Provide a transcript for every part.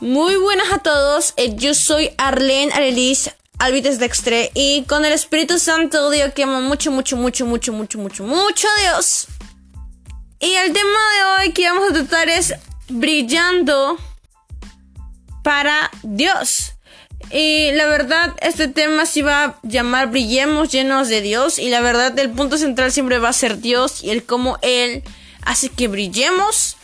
Muy buenas a todos, eh, yo soy Arlene Arelis Alvites Dextre y con el Espíritu Santo digo que amo mucho, mucho, mucho, mucho, mucho, mucho, mucho Dios. Y el tema de hoy que vamos a tratar es brillando para Dios. Y la verdad, este tema se va a llamar Brillemos llenos de Dios. Y la verdad, el punto central siempre va a ser Dios y el cómo Él hace que brillemos.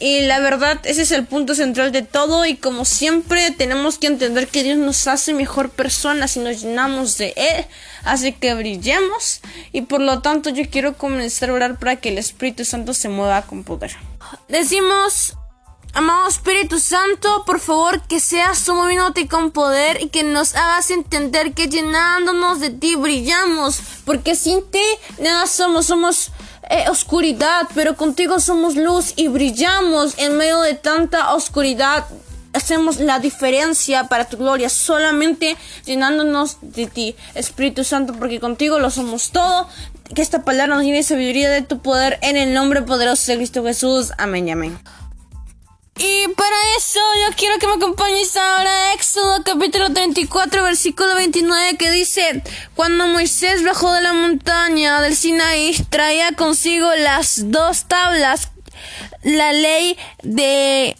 Y la verdad, ese es el punto central de todo. Y como siempre, tenemos que entender que Dios nos hace mejor personas si nos llenamos de Él. Así que brillemos. Y por lo tanto, yo quiero comenzar a orar para que el Espíritu Santo se mueva con poder. Decimos. Amado Espíritu Santo, por favor que seas tú moviéndote con poder y que nos hagas entender que llenándonos de ti brillamos, porque sin ti nada somos, somos eh, oscuridad, pero contigo somos luz y brillamos en medio de tanta oscuridad. Hacemos la diferencia para tu gloria solamente llenándonos de ti, Espíritu Santo, porque contigo lo somos todo. Que esta palabra nos lleve sabiduría de tu poder en el nombre poderoso de Cristo Jesús. Amén amén. Y para eso yo quiero que me acompañes ahora a Éxodo capítulo 34 versículo 29 que dice, cuando Moisés bajó de la montaña del Sinaí traía consigo las dos tablas, la ley de,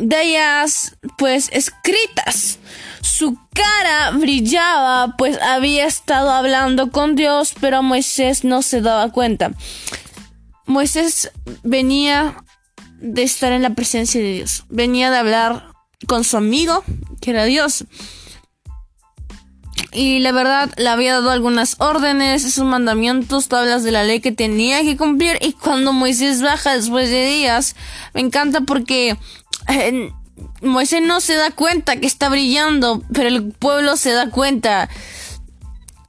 de ellas pues escritas. Su cara brillaba pues había estado hablando con Dios pero Moisés no se daba cuenta. Moisés venía de estar en la presencia de Dios. Venía de hablar con su amigo, que era Dios. Y la verdad le había dado algunas órdenes, esos mandamientos, tablas de la ley que tenía que cumplir. Y cuando Moisés baja después de días, me encanta porque eh, Moisés no se da cuenta que está brillando, pero el pueblo se da cuenta.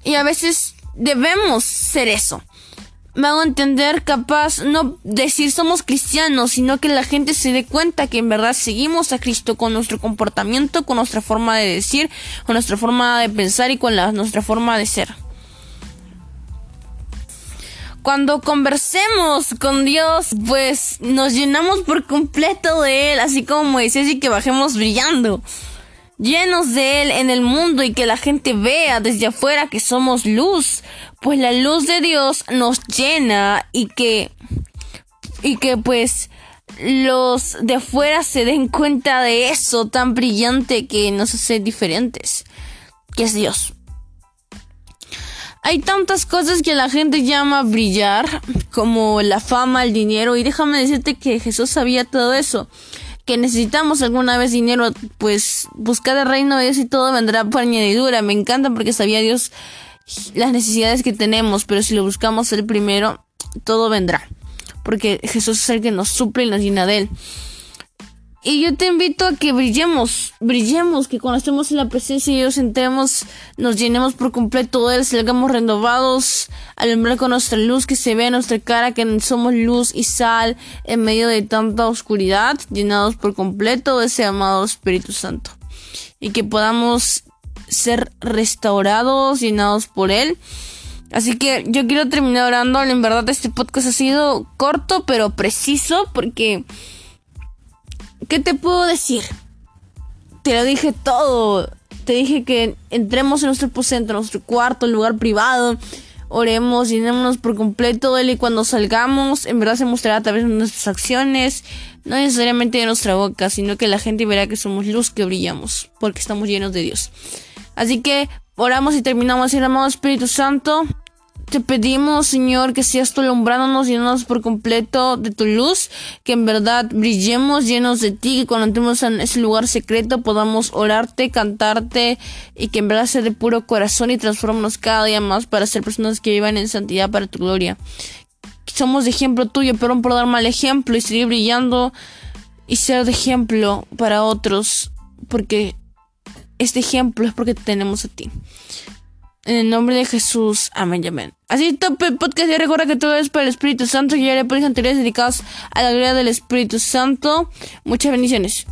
Y a veces debemos ser eso me hago entender capaz no decir somos cristianos, sino que la gente se dé cuenta que en verdad seguimos a Cristo con nuestro comportamiento, con nuestra forma de decir, con nuestra forma de pensar y con nuestra forma de ser. Cuando conversemos con Dios, pues nos llenamos por completo de Él, así como Moisés y que bajemos brillando llenos de Él en el mundo y que la gente vea desde afuera que somos luz, pues la luz de Dios nos llena y que, y que pues los de afuera se den cuenta de eso tan brillante que nos hace diferentes, que es Dios. Hay tantas cosas que la gente llama brillar, como la fama, el dinero, y déjame decirte que Jesús sabía todo eso que necesitamos alguna vez dinero, pues buscar el reino de Dios y todo vendrá por añadidura. Me encanta porque sabía Dios las necesidades que tenemos, pero si lo buscamos el primero, todo vendrá. Porque Jesús es el que nos suple y nos llena de él. Y yo te invito a que brillemos, brillemos, que cuando estemos en la presencia de Dios entremos, nos llenemos por completo de Él, salgamos renovados, alumbrar con nuestra luz, que se vea en nuestra cara que somos luz y sal en medio de tanta oscuridad, llenados por completo de ese amado Espíritu Santo. Y que podamos ser restaurados, llenados por Él. Así que yo quiero terminar orando. En verdad este podcast ha sido corto pero preciso porque ¿Qué te puedo decir? Te lo dije todo. Te dije que entremos en nuestro aposento, en nuestro cuarto, lugar privado. Oremos, llenémonos por completo él y cuando salgamos, en verdad se mostrará a través de nuestras acciones, no necesariamente de nuestra boca, sino que la gente verá que somos luz que brillamos, porque estamos llenos de Dios. Así que oramos y terminamos así, amado Espíritu Santo. Te pedimos, Señor, que seas tú alumbrándonos, llenándonos por completo de tu luz, que en verdad brillemos llenos de ti, que cuando entremos en ese lugar secreto podamos orarte, cantarte y que en verdad sea de puro corazón y transformarnos cada día más para ser personas que vivan en santidad para tu gloria. Somos de ejemplo tuyo, pero por dar mal ejemplo y seguir brillando y ser de ejemplo para otros, porque este ejemplo es porque tenemos a ti. En el nombre de Jesús. Amén y amén. Así top podcast. Ya recuerda que todo es para el Espíritu Santo. Y ya le pones anteriores dedicados a la gloria del Espíritu Santo. Muchas bendiciones.